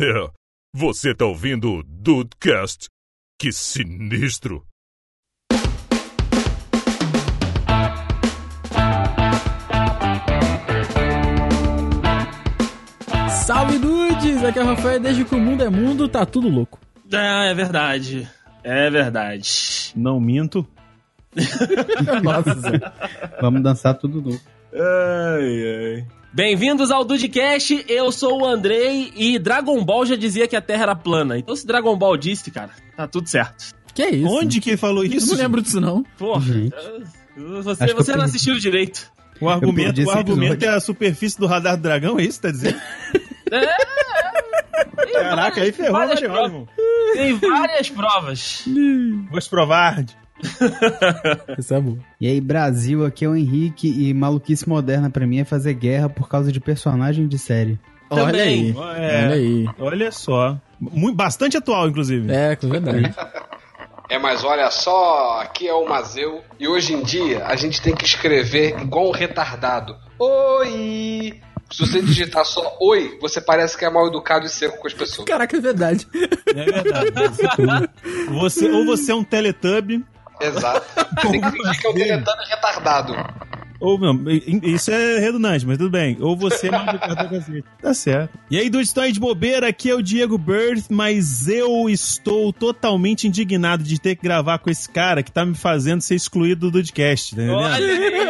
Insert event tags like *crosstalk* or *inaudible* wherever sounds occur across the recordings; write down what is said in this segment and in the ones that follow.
É, você tá ouvindo o Dudecast? Que sinistro! Salve dudes! Aqui é o Rafael, desde que o mundo é mundo, tá tudo louco. Ah, é verdade. É verdade. Não minto. *laughs* Nossa, Vamos dançar tudo louco. Ai, ai. Bem-vindos ao Dudcast, eu sou o Andrei e Dragon Ball já dizia que a Terra era plana. Então se Dragon Ball disse, cara, tá tudo certo. que é isso? Onde que ele falou Eu isso? não lembro disso não. Porra, Gente. você, Acho que você eu não assistiu direito. O argumento, o argumento é a superfície do radar do dragão, é isso que tá dizendo? Caraca, aí ferrou, várias Mariano, provas. irmão. Tem várias provas. Vou te provar. *laughs* Isso é bom. E aí, Brasil, aqui é o Henrique e maluquice moderna pra mim é fazer guerra por causa de personagem de série. Olha aí. É. Olha aí. Olha só. Muito, bastante atual, inclusive. É, com verdade. É, mas olha só, aqui é o Mazeu e hoje em dia a gente tem que escrever igual um retardado. Oi! Se você digitar só oi, você parece que é mal educado e seco com as pessoas. Caraca, é verdade. É verdade. *laughs* Você, ou você é um teletubb, Exato. Tem que fingir que é um teletano retardado. Ou não, isso é redundante, mas tudo bem. Ou você é cacete. *laughs* Tá certo. E aí, estão aí de bobeira, aqui é o Diego Birth, mas eu estou totalmente indignado de ter que gravar com esse cara que tá me fazendo ser excluído do podcast, tá entendendo? Olha aí.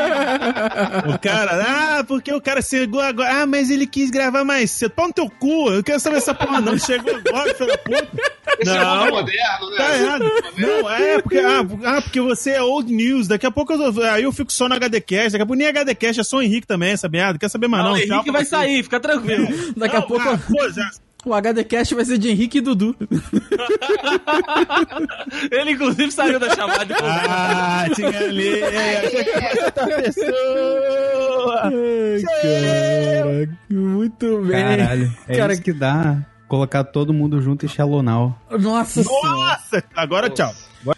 *laughs* O cara, ah, porque o cara chegou agora. Ah, mas ele quis gravar mais cedo. Pau no teu cu, eu não quero saber essa porra, não. Chegou agora, filho da puta. Esse é Não. mundo moderno, né? Tá errado. Não, é porque, ah, ah, porque você é old news. Daqui a pouco eu, aí eu fico só no HDcast. Daqui a pouco nem HDcast, é só o Henrique também, essa merda. Quer saber mais Não, não? o Henrique Tchau, vai sair, fica tranquilo. Daqui a Não, pouco ah, pô, já- *laughs* o HDcast vai ser de Henrique e Dudu. Ele, inclusive, saiu da chamada. Ah, tinha ali. Achei que outra pessoa. Ai, muito bem. Caralho. É Cara, isso que dá colocar todo mundo junto e Shallow Nossa senhora. Nossa, agora tchau. *laughs*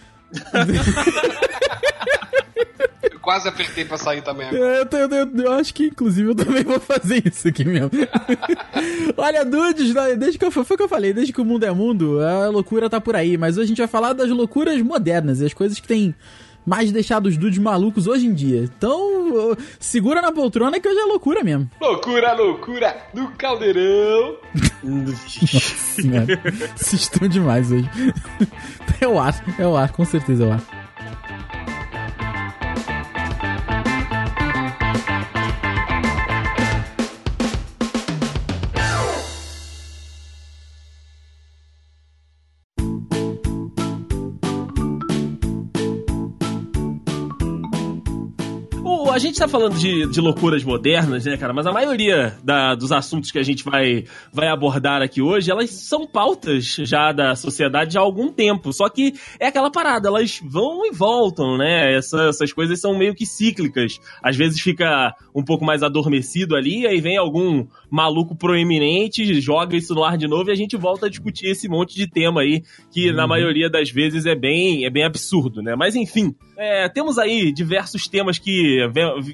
Eu quase apertei pra sair também. Eu, tô- eu- eu- eu acho que, inclusive, eu também vou fazer isso aqui mesmo. *laughs* Olha, dudes, né, desde que eu, foi o que eu falei, desde que o mundo é mundo, a loucura tá por aí. Mas hoje a gente vai falar das loucuras modernas, as coisas que tem mais deixado os dudes malucos hoje em dia. Então, segura na poltrona que hoje é loucura mesmo. Loucura, loucura do caldeirão. Senhora, Vocês estão demais hoje. *laughs* É o ar, é o ar, com certeza é o ar. Gente tá falando de, de loucuras modernas, né, cara? Mas a maioria da- dos assuntos que a gente vai, vai abordar aqui hoje, elas são pautas já da sociedade há algum tempo. Só que é aquela parada, elas vão e voltam, né? Essa- essas coisas são meio que cíclicas. Às vezes fica um pouco mais adormecido ali, aí vem algum maluco proeminente, joga isso no ar de novo e a gente volta a discutir esse monte de tema aí, que na maioria das vezes é bem, é bem absurdo, né? Mas enfim, é, temos aí diversos temas que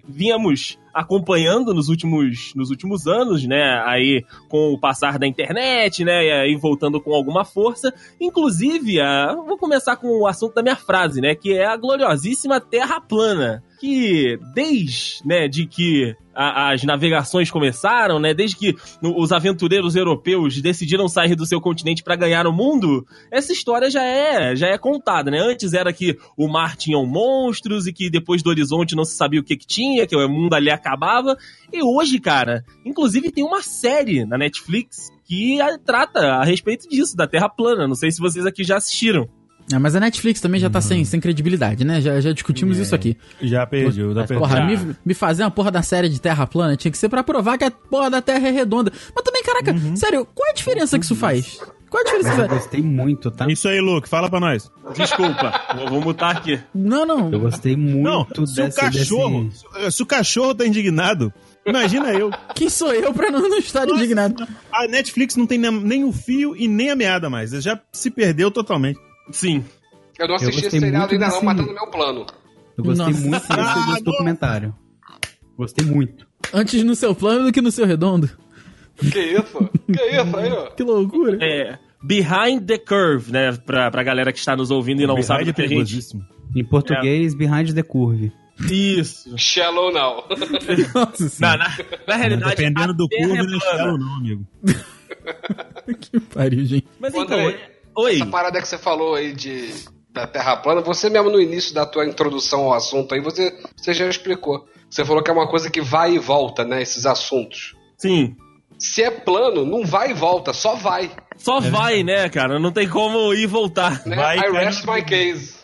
vínhamos acompanhando nos últimos, nos últimos anos, né? Aí com o passar da internet, né? E aí voltando com alguma força. Inclusive, a, vou começar com o assunto da minha frase, né? Que é a gloriosíssima Terra plana. Que desde, né, de que a- as navegações começaram, né? Desde que os aventureiros europeus decidiram sair do seu continente para ganhar o mundo, essa história já é, já é contada, né? Antes era que o mar tinha monstros e que depois do horizonte não se sabia o que, que tinha, que o mundo ali acabava. E hoje, cara, inclusive tem uma série na Netflix que ah, trata a respeito disso, da Terra plana. Não sei se vocês aqui já assistiram. É, mas a Netflix também já tá sem, sem credibilidade, né? Já, já discutimos isso aqui. Já perdi, já perdi. Porra, me, me fazer uma porra da série de Terra plana tinha que ser pra provar que a porra da Terra é redonda. Mas também, caraca, sério, qual é a diferença que isso faz? Qual é a diferença que Eu isso faz? gostei muito, tá? Isso aí, Luke, fala pra nós. Desculpa, vou, vou mutar aqui. Não, não. Eu gostei Não, muito se o cachorro, desse- se o cachorro tá indignado, imagina eu. *laughs* Quem sou eu pra não, não estar indignado? A Netflix não tem nem, nem o fio e nem a meada mais. Já se perdeu totalmente. Sim. Eu não assisti gostei esse seriado ainda não, mas tá no meu plano. Eu gostei Nossa. muito desse, desse documentário. Gostei muito. Antes no seu plano do que no seu redondo. Que isso? Que isso aí, ó? Que loucura. É. Behind the Curve, né? Pra, pra galera que está nos ouvindo e não Behind sabe é do que a gente. Em português, behind the curve. Isso. Shallow now. Nossa Na, senhora. na, na realidade. Dependendo do curvo, é não é shallow não, amigo. *laughs* que pariu, gente. Mas Ô, então. André, Oi. Essa parada que você falou aí de da Terra plana, você mesmo no início da tua introdução ao assunto aí, você, você já explicou. Você falou que é uma coisa que vai e volta, né? Esses assuntos. Sim. Se é plano, não vai e volta, só vai. Só vai, né, cara? Não tem como ir e voltar. Né? Vai, I cai rest my case.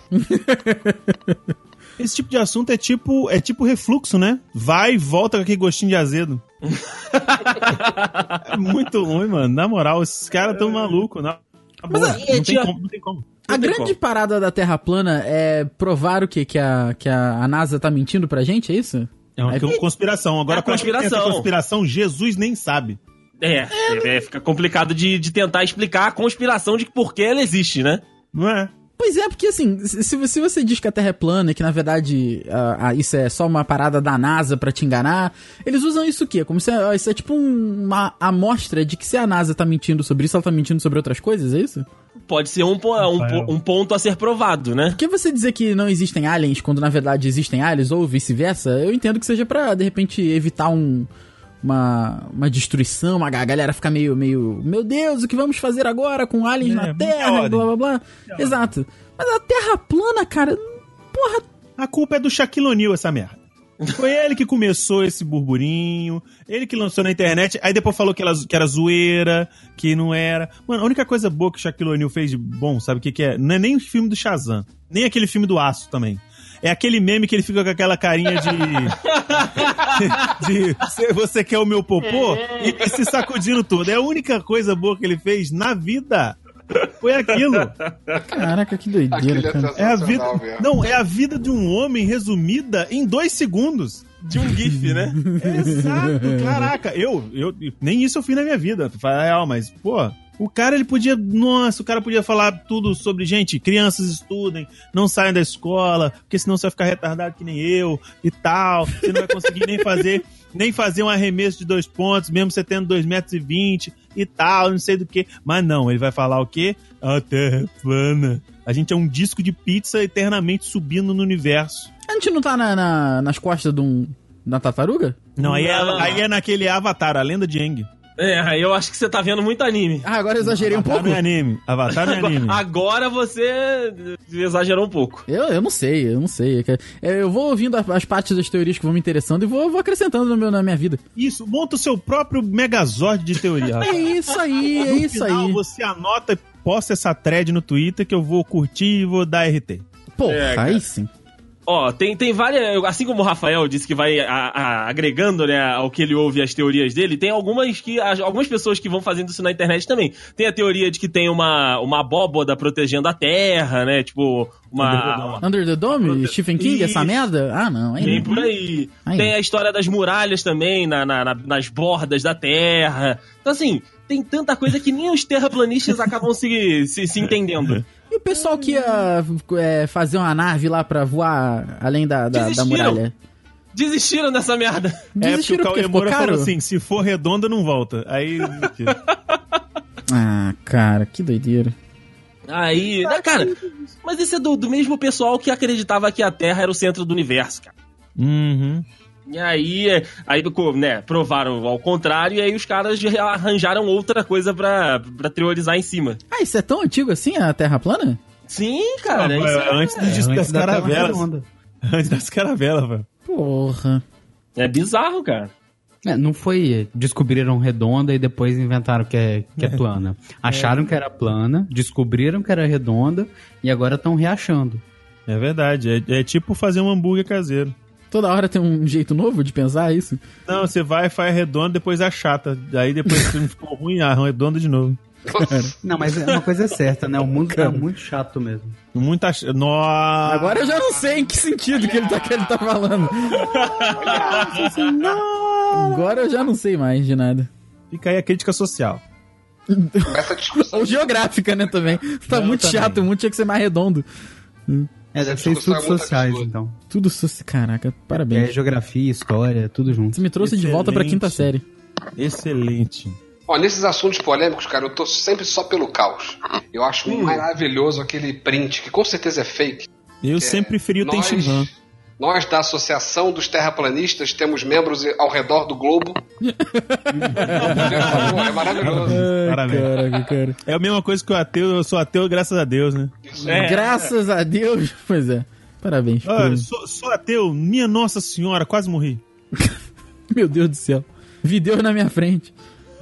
Esse tipo de assunto é tipo, é tipo refluxo, né? Vai e volta com aquele gostinho de azedo. *laughs* é muito ruim, mano. Na moral, esses caras tão malucos. Na na Mas a- não, é, tem como, não tem como. A Não tem grande como. parada da Terra plana é provar o quê? Que a, que a, a NASA tá mentindo pra gente, é isso? É uma É- conspiração. Agora, É tem essa conspiração. conspiração, Jesus nem sabe. É, é, fica complicado de, de tentar explicar a conspiração de por que ela existe, né? Não é? Pois é, porque assim, se, se você diz que a Terra é plana e que na verdade ah, ah, isso é só uma parada da NASA pra te enganar, eles usam isso o quê? Como se ah, isso é tipo um- uma amostra de que se a NASA tá mentindo sobre isso, ela tá mentindo sobre outras coisas, é isso? Pode ser um, po- um, um ponto a ser provado, né? Porque você dizer que não existem aliens quando na verdade existem aliens ou vice-versa, eu entendo que seja pra de repente evitar um uma, uma destruição, uma, a galera ficar meio, meio, meu Deus, o que vamos fazer agora com aliens É, na Terra, blá blá blá. Exato. Mas a Terra plana, cara, porra, A culpa é do Shaquille O'Neal, essa merda. Foi ele que começou esse burburinho, ele que lançou na internet, aí depois falou que, ela, que era zoeira, que não era. Mano, a única coisa boa que o Shaquille O'Neal fez de bom, sabe o que, que é? Não é nem o filme do Shazam, nem aquele filme do Aço também. É aquele meme que ele fica com aquela carinha de. *laughs* de "Você- você quer o meu popô? E, e se sacudindo todo. É a única coisa boa que ele fez na vida. Foi aquilo. caraca, que doideira, é cara. É a vida. mesmo. Não, é a vida de um homem resumida em dois segundos. De um GIF, né? Exato, caraca. Eu, eu, nem isso eu fiz na minha vida, fala real, mas, pô, o cara ele podia, nossa, o cara podia falar tudo sobre, gente, crianças estudem, não saiam da escola, porque senão você vai ficar retardado que nem eu e tal, você não vai conseguir nem fazer, *laughs* nem fazer um arremesso de dois pontos, mesmo você tendo 2,20 metros e, vinte e tal, não sei do que. Mas não, ele vai falar o quê? A terra é plana. A gente é um disco de pizza eternamente subindo no universo. A gente não tá na, na- nas costas de um, da tartaruga? Não, aí, É, aí é naquele Avatar, a lenda de Aang. É, aí eu acho que você tá vendo muito anime. Ah, agora eu exagerei um Avatar pouco. não é anime. Avatar não é anime. *laughs* Agora você exagerou um pouco. Eu, eu não sei, eu não sei. É, Eu vou ouvindo as, partes das teorias que vão me interessando e vou, vou acrescentando no meu, na minha vida. Isso, monta o seu próprio megazord de teoria. É isso aí, é No isso final, aí. você anota e posta essa thread no Twitter que eu vou curtir e vou dar RT. Porra, É, cara. aí sim. Ó, tem, tem várias. Assim como o Rafael disse que vai a- a- agregando, né, ao que ele ouve as teorias dele, tem algumas que. as- algumas pessoas que vão fazendo isso na internet também. Tem a teoria de que tem uma, uma abóboda protegendo a Terra, né? Tipo, uma. Under the Dome? Stephen King, essa merda? Ah, não. Aí Tem por aí. Aí. Tem a história das muralhas também, na, na- na- nas bordas da Terra. Então, assim, tem tanta coisa que nem os terraplanistas acabam se, se, se entendendo. *laughs* E o pessoal que ia é, fazer uma nave lá pra voar além da, da, da muralha? Desistiram dessa merda. É porque Desistiram o porque Cauê ficou Moura caro? falou assim: se for redonda, não volta. Aí. *laughs* Ah, cara, que doideira. Aí, né, cara, mas esse é do, do mesmo pessoal que acreditava que a Terra era o centro do universo, cara. uhum. E aí, é, aí né, provaram ao contrário, e aí os caras já arranjaram outra coisa pra, pra teorizar em cima. Ah, isso é tão antigo assim, a Terra plana? Sim, cara, Não, isso é, antes dos- das Antes da Terra caravelas. Antes das caravelas, velho. Porra. é bizarro, cara. É, não foi. Descobriram redonda e depois inventaram que é, que é plana. Acharam que era plana, descobriram que era redonda e agora estão reachando. É verdade. É, é tipo fazer um hambúrguer caseiro. Toda hora tem um jeito novo de pensar isso? Não, você vai, faz redondo, depois achata. Aí depois que não ficou ruim, ah, redondo de novo. Não, mas é uma coisa é certa, né? O mundo tá muito chato mesmo. Muita. ch- Nossa! Agora eu já não sei em que sentido que ele tá, que ele tá falando. Agora eu já não sei mais de nada. Fica aí a crítica social. Começa a discussão. *laughs* Ou geográfica, né, também. Tá Não, muito também. chato, o mundo tinha que ser mais redondo. É, deve ser é estudos sociais, então. Tudo so... Caraca, É, parabéns. geografia, história, tudo junto. Você me trouxe de volta pra Excelente. quinta série. Excelente. Ó, nesses assuntos polêmicos, cara, eu tô sempre só pelo caos. Eu acho Hum. maravilhoso aquele print, que com certeza é fake. Eu sempre preferi o Nós, Tenshinhan. Nós da Associação dos Terraplanistas temos membros ao redor do globo. Pô, é maravilhoso. Ai, Parabéns. caraca, cara. É a mesma coisa que o ateu, eu sou ateu graças a Deus, né? É. Graças a Deus. *laughs* Pois é. Parabéns. Ah, sou, sou ateu, minha nossa senhora, quase morri. *laughs* Meu Deus do céu. Vi Deus na minha frente.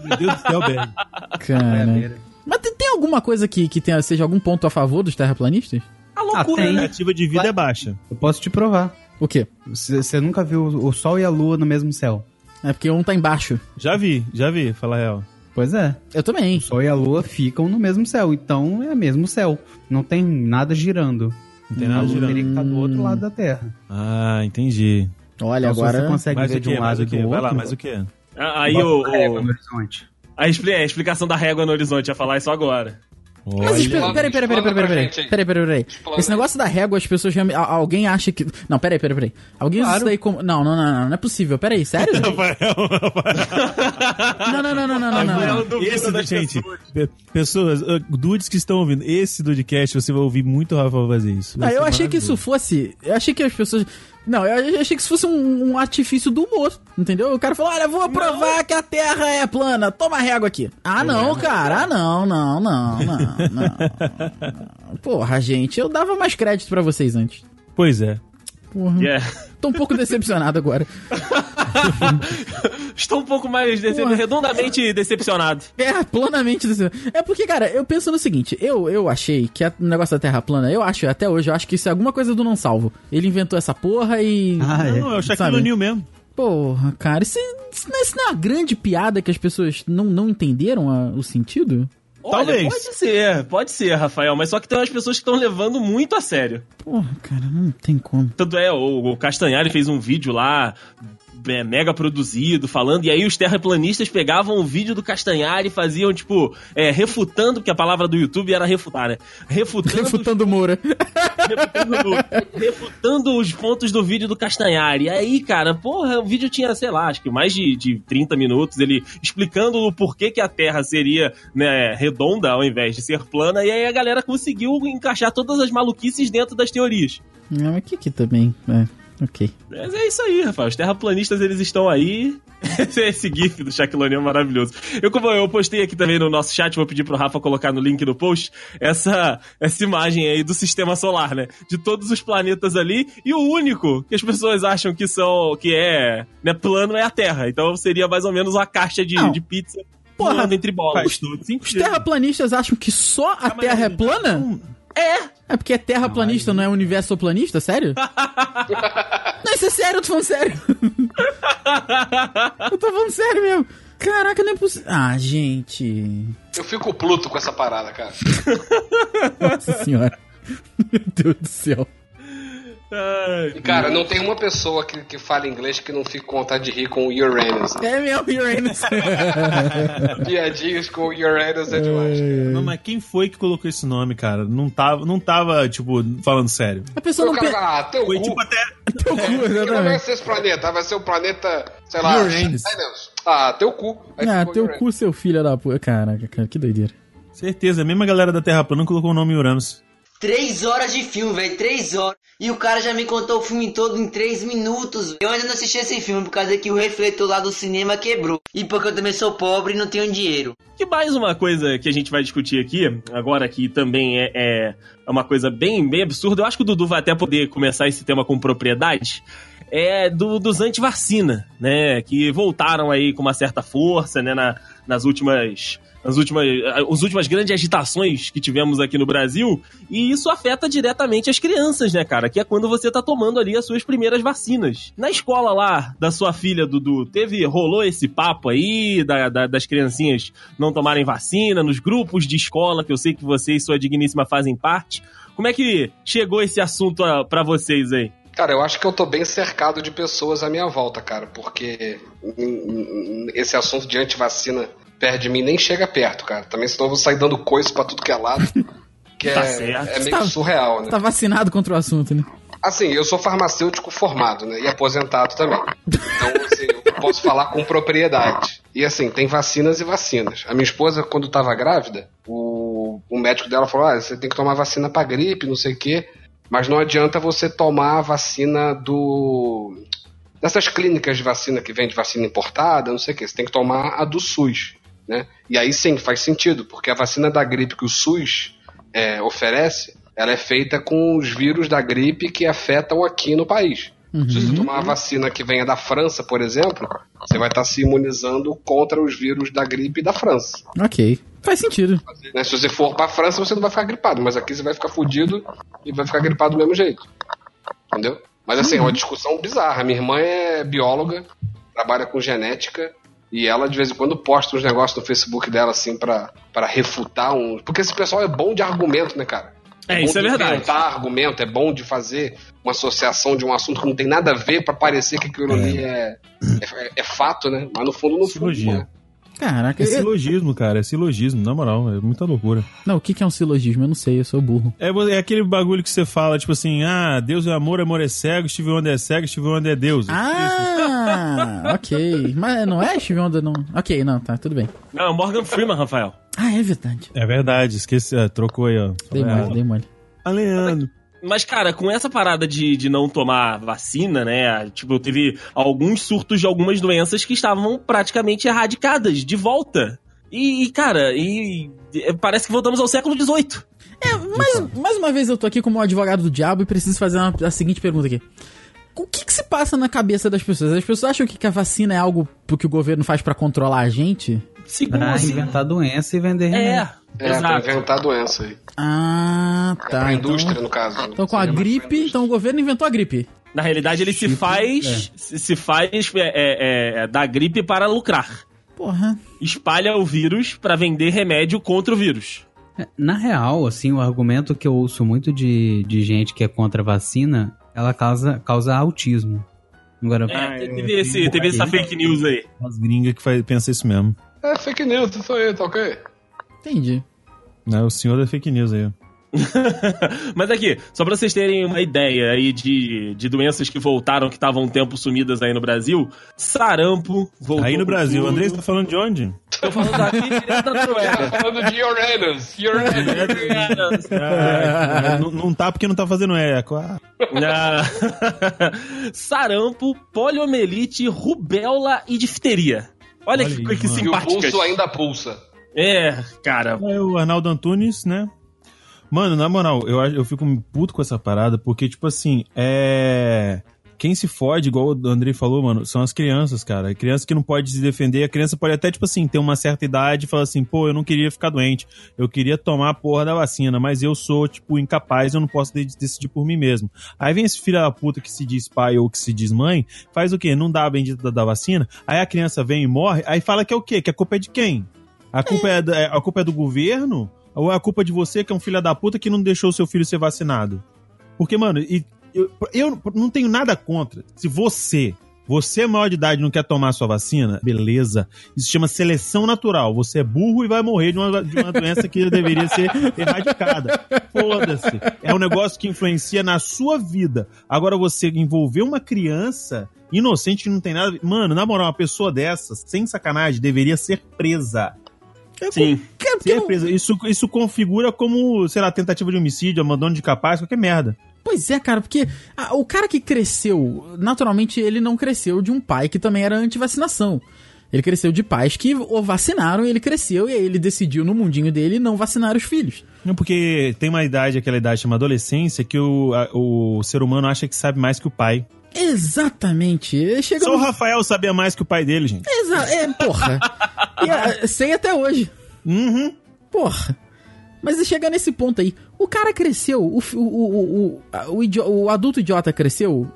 Meu Deus do céu, velho. Cara. Mas tem, tem alguma coisa que, que tenha, seja algum ponto a favor dos terraplanistas? A loucura. A né? expectativa de vida é baixa. Eu posso te provar. O quê? Você nunca viu o Sol e a Lua no mesmo céu? É porque um tá embaixo. Já vi, já vi, fala a real. Pois é. Eu também. O Sol e a Lua ficam no mesmo céu, então é mesmo céu. Não tem nada girando. Não tem a nada Lua girando. teria que estar do outro lado da Terra. Ah, entendi. Olha, Então, agora. você consegue Mais ver o de quê? um Mais lado o e quê? do Vai lá, outro... mais o quê? Ah, Aí o, a régua o- no horizonte. a, expli- a explicação da régua no horizonte, ia falar isso agora. Mas Olha, espera, peraí, peraí, peraí, peraí, peraí, peraí, peraí, peraí. Esse negócio da régua, as pessoas Alguém acha que. Não, peraí, peraí, peraí. Alguém usa Claro. isso daí como. Não, não, não, não, não é possível. Peraí, sério? *laughs* Não, não, não, não, não, não, não. não. Esse, gente, pe- pessoas, uh, dudes que estão ouvindo, esse Dudecast você vai ouvir muito o Rafa fazer isso. Ah, eu achei que isso fosse. Eu achei que as pessoas. Não, eu achei que isso fosse um, um artifício do humor, entendeu? O cara falou: olha, vou provar que a Terra é plana, toma régua aqui. Ah, não, cara, ah, não, não, não, não, *laughs* não. Porra, gente, eu dava mais crédito pra vocês antes. Pois é. Porra, Yeah. tô um pouco decepcionado agora. *laughs* Estou um pouco mais dece- Porra. redondamente decepcionado. É, planamente decepcionado. É porque, cara, eu penso no seguinte: eu, eu achei que o negócio da Terra plana, eu acho, até hoje, eu acho que isso é alguma coisa do não salvo. Ele inventou essa porra e. Ah, é. Não, é o Shaquille? O'Neal mesmo. Porra, cara, isso, isso, não é- isso não é uma grande piada que as pessoas não, não entenderam a- o sentido? Talvez. Olha, pode ser, pode ser, Rafael, mas só que tem umas pessoas que estão levando muito a sério. Porra, cara, não tem como. Tanto é, o, o Castanhari fez um vídeo lá, é, mega produzido, falando, e aí os terraplanistas pegavam o vídeo do Castanhari e faziam, tipo, é, refutando, porque a palavra do YouTube era refutar, né? Refutando, Refutando o Moura. *laughs* refutando, os pontos do vídeo do Castanhari. E aí, cara, porra, o vídeo tinha, sei lá, acho que mais de, de 30 minutos, ele explicando o porquê que a Terra seria, né, redonda ao invés de ser plana, e aí a galera conseguiu encaixar todas as maluquices dentro das teorias. Não, mas que que também. É, ok. Mas é isso aí, Rafael. Os terraplanistas, eles estão aí. *laughs* Esse, esse gif do Shaquille O'Neal é maravilhoso. Eu, como eu postei aqui também no nosso chat, vou pedir pro Rafa colocar no link do post, essa, essa imagem aí do sistema solar, né? De todos os planetas ali, e o único que as pessoas acham que são, que é, né, plano é a Terra. Então seria mais ou menos uma caixa de, Não. de pizza Porra, entre bolas. Os terraplanistas acham que só a mas Terra é não- plana? É! É porque é terraplanista, não, é universo planista? Sério? *laughs* não, isso é sério, eu tô falando sério. eu tô falando sério mesmo. Caraca, não é possível. Ah, gente. Eu fico pluto com essa parada, cara. *laughs* Nossa senhora. Meu Deus do céu. Ai, E, cara, não tem uma pessoa que, que fala inglês que não fique com vontade de rir com o Uranus. É meu Uranus. *laughs* Piadinhas com o Uranus é demais. cara. Não, mas quem foi que colocou esse nome, cara? Não tava, não tava tipo, falando sério. A pessoa O não cara ah, teu Foi cu. tipo até. Teu cu, Que não vai ser esse planeta, vai ser o planeta, sei lá, Uranus. Ah, teu cu. Aí Ah, teu Uranus. cu, seu filho da puta. Caraca, cara, que doideira. Certeza, a mesma galera da Terra plana colocou o nome Uranus. Três horas de filme, velho, três horas. E o cara já me contou o filme todo em três minutos. Eu ainda não assisti esse filme por causa que o refletor lá do cinema quebrou. E porque eu também sou pobre e não tenho dinheiro. Que mais uma coisa que a gente vai discutir aqui, agora que também é, é uma coisa bem, bem absurda, eu acho que o Dudu vai até poder começar esse tema com propriedade, é do, dos anti-vacina, né, que voltaram aí com uma certa força, né, na- nas últimas... Nas últimas, as últimas grandes agitações que tivemos aqui no Brasil, e isso afeta diretamente as crianças, né, cara? Que é quando você tá tomando ali as suas primeiras vacinas. Na escola lá da sua filha, Dudu, teve, rolou esse papo aí da- da- das criancinhas não tomarem vacina, nos grupos de escola, que eu sei que você e sua digníssima fazem parte. Como é que chegou esse assunto ah, pra vocês aí? Cara, eu acho que eu tô bem cercado de pessoas à minha volta, cara, porque esse assunto de antivacina perto de mim nem chega perto, cara. Também senão eu vou sair dando coisa pra tudo que é lado. *laughs* Que Tá é, certo. é meio Tá- surreal, né? Tá vacinado contra o assunto, né? Assim, eu sou farmacêutico formado, né? E aposentado também. Então, assim, eu posso falar com propriedade. E assim, tem vacinas e vacinas. A minha esposa, quando estava grávida, o, o médico dela falou: ah, você tem que tomar vacina pra gripe, não sei o quê. Mas não adianta você tomar a vacina do. dessas clínicas de vacina que vende vacina importada, não sei o quê. Você tem que tomar a do SUS. Né? E aí sim, faz sentido, porque a vacina da gripe que o SUS é, oferece, ela é feita com os vírus da gripe que afetam aqui no país. Se você tomar uma vacina que venha da França, por exemplo, você vai estar se imunizando contra os vírus da gripe da França. Ok. Faz sentido. Né? Se você for pra França, você não vai ficar gripado, mas aqui você vai ficar fudido e vai ficar gripado do mesmo jeito. Entendeu? Mas assim, é uma discussão bizarra. Minha irmã é bióloga, trabalha com genética, e ela de vez em quando posta uns negócios no Facebook dela, assim, pra, pra refutar um. Porque esse pessoal é bom de argumento, né, cara? É, bom isso é de verdade. inventar argumento, é bom de fazer uma associação de um assunto que não tem nada a ver pra parecer que aquilo ali é, é, é fato, né? Mas no fundo, no fundo. É. Caraca. É silogismo, cara. É silogismo, na moral. É muita loucura. Não, o que é um silogismo? Eu não sei, eu sou burro. É, é aquele bagulho que você fala, tipo assim, ah, Deus é amor, amor é cego, Steve Wonder é cego, Steve Wonder é Deus. Ah, *laughs* ok. Mas não é Steve Wonder, não. Ok, não, tá, tudo bem. Não, Morgan Freeman, Rafael. Ah, é verdade. É verdade, esqueci, é, trocou aí, ó. Dei mole, dei mole. Ah, Leandro. Mas, cara, com essa parada de, de não tomar vacina, né? Tipo, teve alguns surtos de algumas doenças que estavam praticamente erradicadas de volta. E, e, cara, e, e parece que voltamos ao século XVIII. É, mais, mais uma vez eu tô aqui como advogado do diabo e preciso fazer uma- a seguinte pergunta aqui. O que que se passa na cabeça das pessoas? As pessoas acham que que a vacina é algo que o governo faz pra controlar a gente? Segundo, Pra assim, inventar doença e vender remédio. É, É, pra exato. inventar doença aí. Ah, É tá. pra então- indústria, no caso. Então com a gripe, então o governo inventou a gripe. Na realidade, ele se faz, se, se faz é, é, é, da gripe para lucrar. Porra. Espalha o vírus pra vender remédio contra o vírus. É, Na real, assim, o argumento que eu ouço muito de, de gente que é contra a vacina, ela causa, causa autismo. Agora, É, é, teve, esse, teve essa fake news aí. As gringas que faz, pensa isso mesmo. É fake news, isso aí, tá ok? Entendi. Né? O senhor da fake news aí. *laughs* Mas aqui, só pra vocês terem uma ideia aí de, de doenças que voltaram, que estavam um tempo sumidas aí no Brasil, sarampo voltou. Aí no Brasil, tudo. André, você tá falando de onde? Tô falando daqui direto da Noruega. Falando de Uranus. Uranus. Ah, *laughs* não, não tá porque não tá fazendo eco. Ah. *laughs* Sarampo, poliomielite, rubéola e difteria. Olha, Olha que, aí, que mano. E o pulso ainda pulsa. É, cara. É o Arnaldo Antunes, né? Mano, na moral, eu, eu fico puto com essa parada, porque, tipo assim, é. Quem se fode, igual o Andrei falou, mano, são as crianças, cara. A criança que não pode se defender, a criança pode até, tipo assim, ter uma certa idade e falar assim, pô, eu não queria ficar doente, eu queria tomar a porra da vacina, mas eu sou, tipo, incapaz, eu não posso de- decidir por mim mesmo. Aí vem esse filho da puta que se diz pai ou que se diz mãe, faz o quê? Não dá a bendita da, vacina, aí a criança vem e morre, aí fala que é o quê? Que a culpa é de quem? A culpa é, é- a culpa é do governo? Ou é a culpa de você, que é um filho da puta, que não deixou seu filho ser vacinado? Porque, mano, e- eu, eu não tenho nada contra. Se você, você é maior de idade não quer tomar sua vacina, beleza. Isso chama seleção natural. Você é burro e vai morrer de uma, de uma doença que deveria ser erradicada. Foda-se. É um negócio que influencia na sua vida. Agora, você envolver uma criança inocente que não tem nada. Mano, na moral, uma pessoa dessas, sem sacanagem, deveria ser presa. Sim. Que- porque Ser não- presa. Isso, isso configura como, sei lá, tentativa de homicídio, abandono de capaz, qualquer merda. Pois é, cara, porque ah, o cara que cresceu, naturalmente ele não cresceu de um pai que também era anti-vacinação. Ele cresceu de pais que o vacinaram e ele cresceu e aí ele decidiu no mundinho dele não vacinar os filhos. Não, porque tem uma idade, aquela idade chamada adolescência, que o, a- o ser humano acha que sabe mais que o pai. Exatamente. Chega Só no- o Rafael sabia mais que o pai dele, gente. É, porra. E, sei até hoje. Uhum. Porra. Mas chega nesse ponto aí. O cara cresceu, o, o, o, o, a- adulto idiota cresceu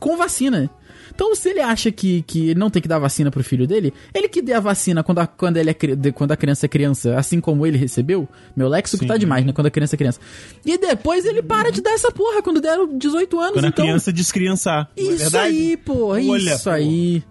com vacina. Então, se ele acha que, que não tem que dar vacina pro filho dele, ele que dê a vacina quando a, quando ele é, quando a criança é criança, assim como ele recebeu. Meu léxico Sim. tá demais, né? Quando a criança é criança. E depois ele para de dar essa porra quando der 18 anos. Quando a então, criança descriançar. é Isso verdade? aí, porra. Olha, Isso porra. aí.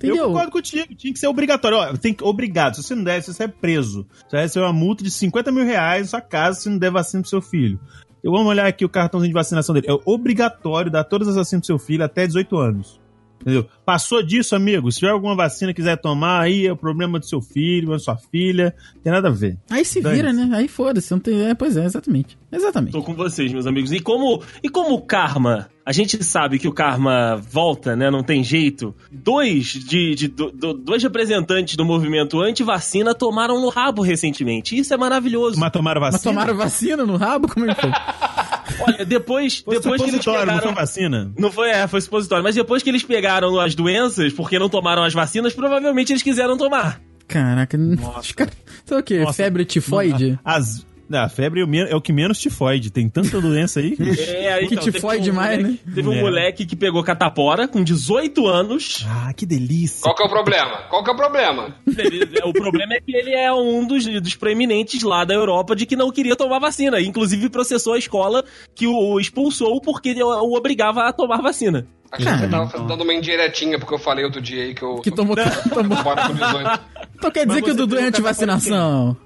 Eu Entendeu? concordo contigo, tinha que ser obrigatório. Ó, tem que, obrigado. Se você não der, você é preso. Você vai receber uma multa de 50 mil reais na sua casa se não der vacina pro seu filho. Eu vamos olhar aqui o cartãozinho de vacinação dele. É obrigatório dar todas as vacinas pro seu filho até 18 anos. Entendeu? Passou disso, amigo. Se tiver alguma vacina que quiser tomar, aí é o problema do seu filho, da sua filha. Tem nada a ver. Aí se vira, né? Aí foda-se. Não tem... É, pois é, exatamente. Exatamente. Tô com vocês, meus amigos. E como, e como o karma, a gente sabe que o karma volta, né? Não tem jeito. Dois de, de- do- do- dois representantes do movimento anti-vacina tomaram no rabo recentemente. Isso é maravilhoso. Mas tomaram Mas vacina? tomaram vacina no rabo? Como é que foi? *laughs* Olha, depois, Foi depois que eles supositório, não pegaram... foi vacina? Não foi, é, foi supositório. Mas depois que eles pegaram as doenças, porque não tomaram as vacinas, provavelmente eles quiseram tomar. Caraca, os caras. Então o quê? Nossa. Febre tifoide? As, a febre é o, é o que menos tifoide. Tem tanta doença aí. *laughs* É, Que te teve fode demais, moleque- Teve um É. moleque que pegou catapora com 18 anos. ah, que delícia. Qual que é o problema? Qual que é o problema? Ele- o problema é que ele é um dos, dos proeminentes lá da Europa de que não queria tomar vacina. Inclusive processou a escola que o expulsou porque ele o obrigava a tomar vacina. Achei que você tava dando uma indiretinha, porque eu falei outro dia aí que eu. Que tomou. *laughs* tomou... Bora com 18. Então quer dizer Mas que o Dudu é anti-vacinação.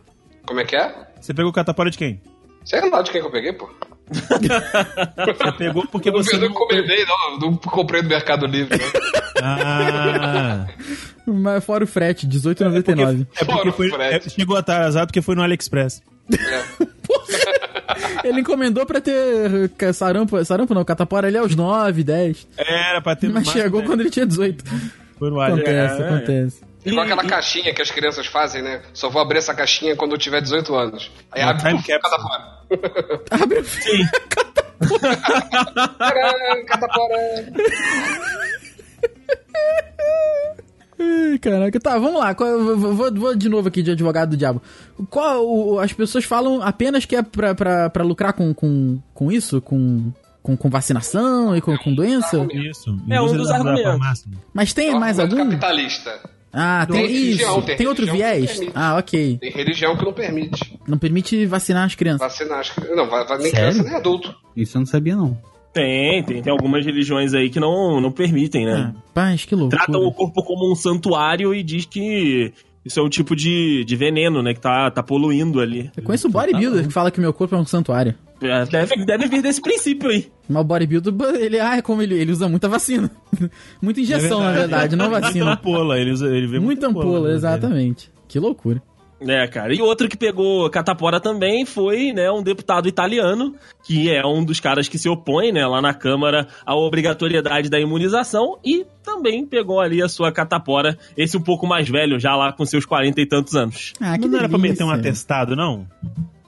Como é que é? Você pegou catapora de quem? Sei lá de quem que eu peguei, pô. Você pegou porque Eu não, você eu não encomendei, não. Eu não comprei do Mercado Livre. né? Ah, Mas fora o frete, 18,99. é porque Fora foi, o frete. é, chegou atrasado porque foi no AliExpress. É. *laughs* Ele encomendou pra ter ca- sarampo, sarampo não, catapora ali aos 9, 10. Era pra ter no Mas chegou né? quando ele tinha 18. Foi no AliExpress. Acontece, é. acontece. Igual aquela caixinha que as crianças fazem, né? Só vou abrir essa caixinha quando eu tiver 18 anos. Aí Uma abre time capsule. catapora. Abre *laughs* o Sim. Ai, Caraca, tá, vamos lá. Vou, vou- vou de novo aqui de advogado do diabo. Qual, o- as pessoas falam apenas que é pra, pra, pra lucrar com, com, com isso? Com, com, com vacinação e com, com doença? Isso. É um dos argumentos. Mas tem mais algum? capitalista. Ah, tem, Tem religião, isso. tem Tem outro viés? Ah, ok. Tem religião que não permite Não permite vacinar as crianças. vacinar as crianças. Não, vai, vai nem Sério? criança nem adulto. Isso eu não sabia, não. Tem, tem, tem algumas religiões aí que não, não permitem, né? Ah, paz, que loucura. Tratam o corpo como um santuário e diz que isso é um tipo de, de veneno, né? Que tá, tá poluindo ali. Eu conheço o bodybuilder que fala que meu corpo é um santuário. É, Deve, deve vir desse princípio aí. Mas o bodybuilder, ele, ah, é como ele, ele usa muita vacina. muita injeção, na verdade, não Muita vacina. ampola, ele, usa- ele vê Muita ampola, né, exatamente. Que loucura. É, cara. E outro que pegou catapora também foi, né, um deputado italiano, que é um dos caras que se opõe, né, lá na Câmara à obrigatoriedade da imunização e também pegou ali a sua catapora, esse um pouco mais velho, já lá com seus 40 e tantos anos. Ah, Mas não era pra meter um delícia. atestado, não?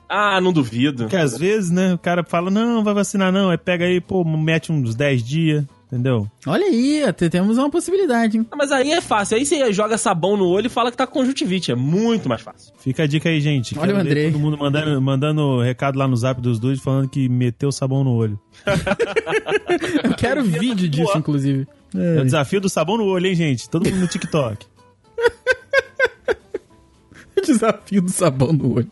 Ah, não duvido. Porque às vezes, né, o cara fala, não, vai vacinar não, aí pega aí, pô, mete uns 10 dias, entendeu? Olha aí, até temos uma possibilidade, hein? Ah, Mas aí é fácil, aí você joga sabão no olho e fala que tá com conjuntivite, é muito mais fácil. Fica a dica aí, gente. Olha Quero o Andrei. Todo mundo mandando, mandando recado lá no zap dos dois falando que meteu sabão no olho. *laughs* Eu quero vídeo disso, inclusive. É o desafio do sabão no olho, hein, gente? Todo mundo no TikTok. *laughs* Desafio do sabão no olho.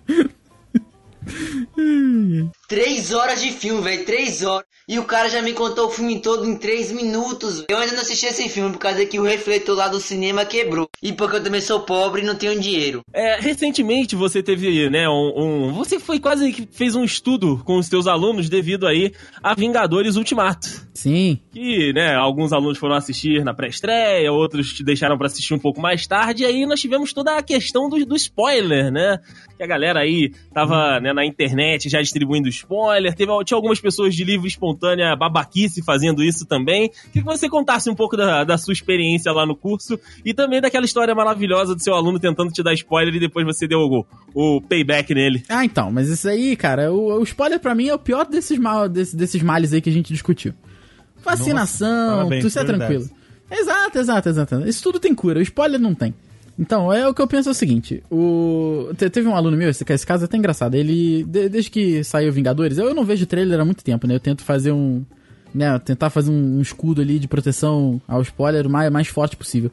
Três horas de filme, velho, três horas. E o cara já me contou o filme todo em três minutos. Eu ainda não assisti esse filme por causa que o refletor lá do cinema quebrou. E porque eu também sou pobre e não tenho dinheiro. É, recentemente você teve, né, um, um- Você foi quase que fez um estudo com os seus alunos devido aí a Vingadores Ultimato. Sim. Que, né, alguns alunos foram assistir na pré-estreia, outros te deixaram pra assistir um pouco mais tarde, e aí nós tivemos toda a questão do, do spoiler, né? Que a galera aí tava né, na internet já distribuindo spoiler, teve, tinha algumas pessoas de livre e espontânea babaquice fazendo isso também. Queria que você contasse um pouco da, da sua experiência lá no curso e também daquela história maravilhosa do seu aluno tentando te dar spoiler e depois você deu o, o payback nele. Ah, então, mas isso aí, cara, o, o spoiler pra mim é o pior desses, mal, desse- desses males aí que a gente discutiu. Vacinação, tudo isso é tranquilo. Exato, exato, exato. Isso tudo tem cura, o spoiler não tem. Então, é o que eu penso é o seguinte: o... te- teve um aluno meu, esse, esse caso é até engraçado. Ele, de- desde que saiu Vingadores, eu, eu não vejo trailer há muito tempo, né? Eu tento fazer um. Né, tentar fazer um, um escudo ali de proteção ao spoiler o mais, mais forte possível.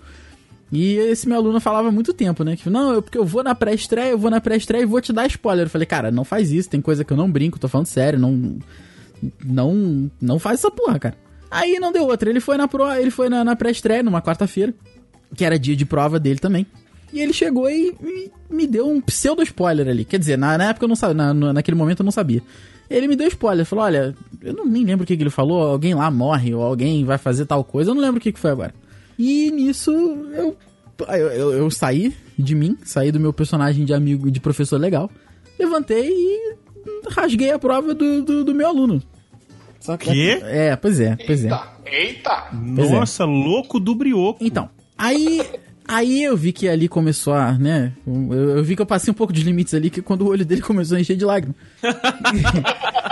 E esse meu aluno falava há muito tempo, né? Que, não, eu, porque eu vou na pré-estreia, eu vou na pré-estreia e vou te dar spoiler. Eu falei, cara, não faz isso, tem coisa que eu não brinco, tô falando sério, não. Não. Não faz essa porra, cara. Aí não deu outra. Ele foi na pro, ele foi na, na pré-estreia, numa quarta-feira, que era dia de prova dele também. E ele chegou e, e me deu um pseudo spoiler ali. Quer dizer, na, na época eu não sabia, na- naquele momento eu não sabia. Ele me deu spoiler, falou, olha, eu não nem lembro o que, que ele falou, alguém lá morre, ou alguém vai fazer tal coisa, eu não lembro o que, que foi agora. E nisso eu, eu, eu, eu saí de mim, saí do meu personagem de amigo, de professor legal, levantei e rasguei a prova do, do, do meu aluno. Só que- Quê? É, pois é, pois é. Eita, eita. Pois é. Nossa, louco do brioco. Então, aí, aí eu vi que ali começou a, né? Eu, eu vi que eu passei um pouco dos limites ali, que quando o olho dele começou a encher de lágrimas. *laughs*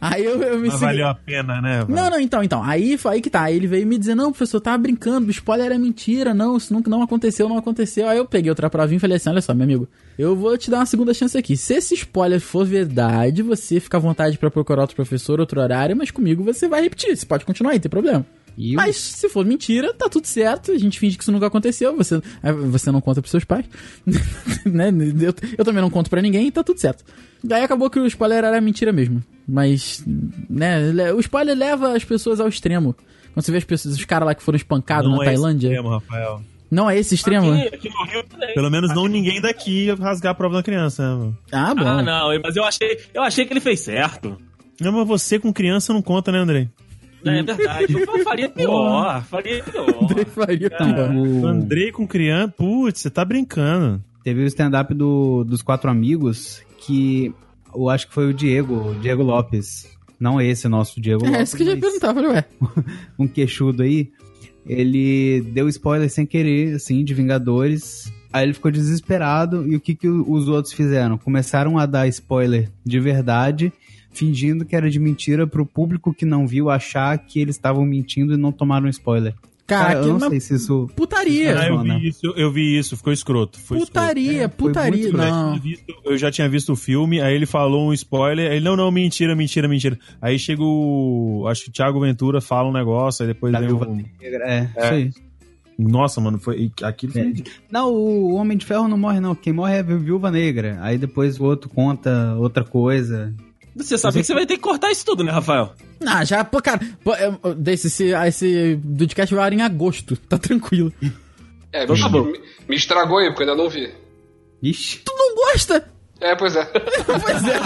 aí eu, eu me Mas segui- valeu a pena, né? velho? Não, não, então, então. Aí foi aí que tá. Aí ele veio me dizer, não, professor, eu tava brincando, o spoiler era mentira, não, isso nunca não aconteceu, não aconteceu. Aí eu peguei outra provinha e falei assim, olha só, meu amigo, eu vou te dar uma segunda chance aqui. Se esse spoiler for verdade, você fica à vontade pra procurar outro professor, outro horário, mas comigo você vai repetir, você pode continuar aí, não tem problema. E o- Mas se for mentira, tá tudo certo. A gente finge que isso nunca aconteceu. Você, aí você não conta pros seus pais. *laughs* né? eu, eu também não conto pra ninguém, tá tudo certo. Daí acabou que o spoiler era mentira mesmo. Mas, né, o spoiler leva as pessoas ao extremo. Quando você vê as pessoas, os caras lá que foram espancados Não na é esse Tailândia. extremo, Rafael. Não é esse extremo? Aqui, aqui no Rio também. Pelo menos não ninguém daqui rasgar a prova da criança, né, mano? Ah, bom. Ah, não, mas eu achei, eu achei que ele fez certo. Não, mas você com criança não conta, né, Andrei? É verdade. *laughs* Eu faria pior. Faria pior. *laughs* Andrei faria pior. o- Andrei com criança, putz, você tá brincando. Teve o stand-up do, dos quatro amigos que eu acho que foi o Diego, o Diego Lopes. Não esse nosso Diego É, Lopes. isso que eu já. Falei, ué. *laughs* um queixudo aí. Ele deu spoiler sem querer, assim, de Vingadores. Aí ele ficou desesperado. E o que, que os outros fizeram? Começaram a dar spoiler de verdade, fingindo que era de mentira pro público que não viu achar que eles estavam mentindo e não tomaram spoiler. Cara, Cara, eu não é sei se isso. putaria. Ah, eu vi isso, eu vi isso, ficou escroto. Foi Putaria, É, putaria. escroto. Eu já, Não. tinha visto, eu já tinha visto o filme, aí ele falou um spoiler, ele, não, não, mentira, mentira, mentira. Aí chega o, acho que o Thiago Ventura fala um negócio, aí depois Da vem Viúva um... É, isso aí. Nossa, mano, foi, aquilo foi... Não, o Homem de Ferro não morre, não. Quem morre é a Viúva Negra. Aí depois o outro conta outra coisa. Você sabe que você vai ter que cortar isso tudo, né, Rafael? Ah, já, pô, cara, pô, desse, esse, ah, esse podcast vai em agosto, *laughs* tá tranquilo. É, me, tá bom. me- me estragou aí, porque eu ainda não vi. Ixi. Tu não gosta? É, pois é. *laughs* Pois é.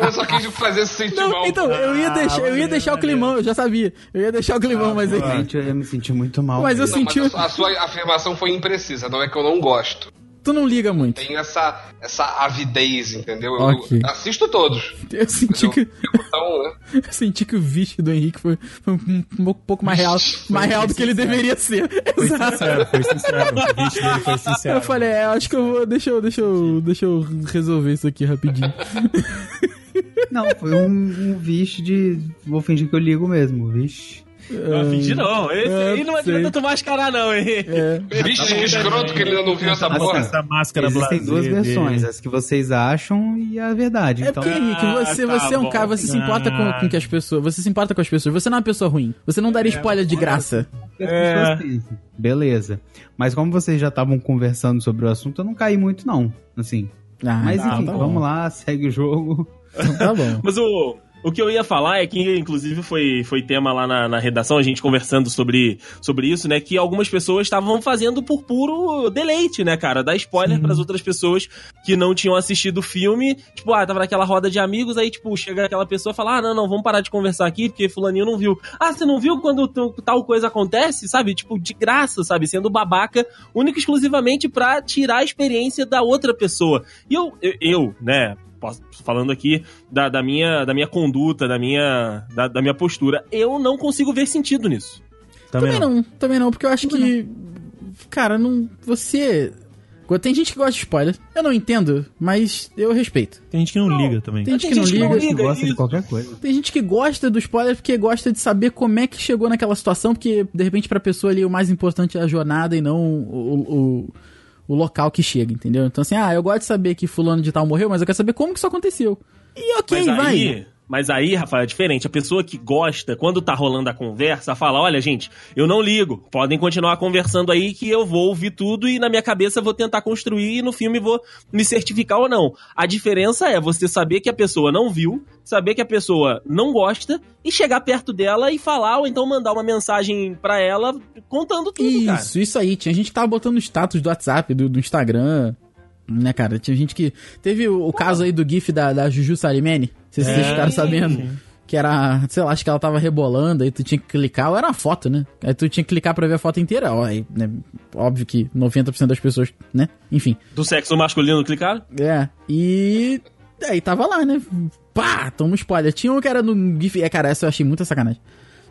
*laughs* Eu só quis fazer esse sentimento. Não, então, eu ia deixar, eu ia deixar o climão, eu já sabia. Eu ia deixar o climão, mas aí. Gente, eu ia me sentir muito mal. Mas eu Não, senti. mas a, a sua afirmação foi imprecisa, não é que eu não gosto. Tu não liga muito. Tem essa, essa avidez, entendeu? Eu Ok. assisto todos. Eu senti Eu que, tão, né? *laughs* eu senti que o vixe do Henrique foi, foi um, um pouco mais real, mais real do que ele deveria ser. Exato. Sincero, foi sincero. O dele foi sincero. Eu falei, é, acho que eu vou. Deixa eu, deixa eu, deixa eu resolver isso aqui rapidinho. Não, foi um, um vixe de. Vou fingir que eu ligo mesmo, vixe. Não, fingir não. Esse é, aí não adianta tu mascarar, não, hein? É. Bicho que escroto que ele ainda não viu essa porra. Essa máscara Existem duas blasé versões, dele. as que vocês acham e a verdade. É então, porque, Henrique, você, Ah, tá você é um bom. cara, você se importa com, com que as pessoas. Você se importa com as pessoas. Você não é uma pessoa ruim. Você não daria spoiler de graça. pensam. Beleza. Mas como vocês já estavam conversando sobre o assunto, eu não caí muito, não. Assim. Ah, Mas tá, enfim, tá vamos lá, segue o jogo. Então tá bom. *laughs* Mas o, o que eu ia falar é que, inclusive, foi, foi tema lá na, na redação, a gente conversando sobre, sobre isso, né? Que algumas pessoas estavam fazendo por puro deleite, né, cara? Dar spoiler pras outras pessoas que não tinham assistido o filme. Tipo, ah, tava naquela roda de amigos, aí, tipo, chega aquela pessoa e fala: Ah, não, não, vamos parar de conversar aqui, porque fulaninho não viu. Ah, você não viu quando tal coisa acontece, sabe? Tipo, de graça, sabe? Sendo babaca, única e exclusivamente pra tirar a experiência da outra pessoa. E eu, eu, eu né? Falando aqui da, da minha, da minha conduta, da minha, da, da minha postura, eu não consigo ver sentido nisso. Também, Também não. não, também não, porque eu acho que. Cara, não. Você. Tem gente que gosta de spoiler. Eu não entendo, mas eu respeito. Tem gente que não, Não. liga também. Tem gente Tem que não gente que não liga. que liga, gosta de isso. qualquer coisa. Tem gente que gosta do spoiler porque gosta de saber como é que chegou naquela situação, porque de repente pra pessoa ali o mais importante é a jornada e não o, o, o local que chega, entendeu? Então assim, ah, eu gosto de saber que fulano de tal morreu, mas eu quero saber como que isso aconteceu. E ok, Mas vai. aí, mas aí, Rafael, é diferente. A pessoa que gosta, quando tá rolando a conversa, fala: olha, gente, eu não ligo. Podem continuar conversando aí que eu vou ouvir tudo e na minha cabeça vou tentar construir e no filme vou me certificar ou não. A diferença é você saber que a pessoa não viu, saber que a pessoa não gosta e chegar perto dela e falar, ou então mandar uma mensagem pra ela contando tudo, cara. Isso, isso aí. Tinha gente que tava botando status do WhatsApp, do, do Instagram. Né, cara? Tinha gente que. Teve o, o caso aí do GIF da, da Juju Salimene. Não sei se vocês É, ficaram sabendo. Que era, sei lá, acho que ela tava rebolando, aí tu tinha que clicar, ou era uma foto, né? Aí tu tinha que clicar pra ver a foto inteira. Ó, aí, né, óbvio que 90% das pessoas, né? Enfim. Do sexo masculino clicaram? É. E. Aí tava lá, né? Pá! Toma um spoiler. Tinha um que era no GIF. É, cara, essa eu achei muita sacanagem.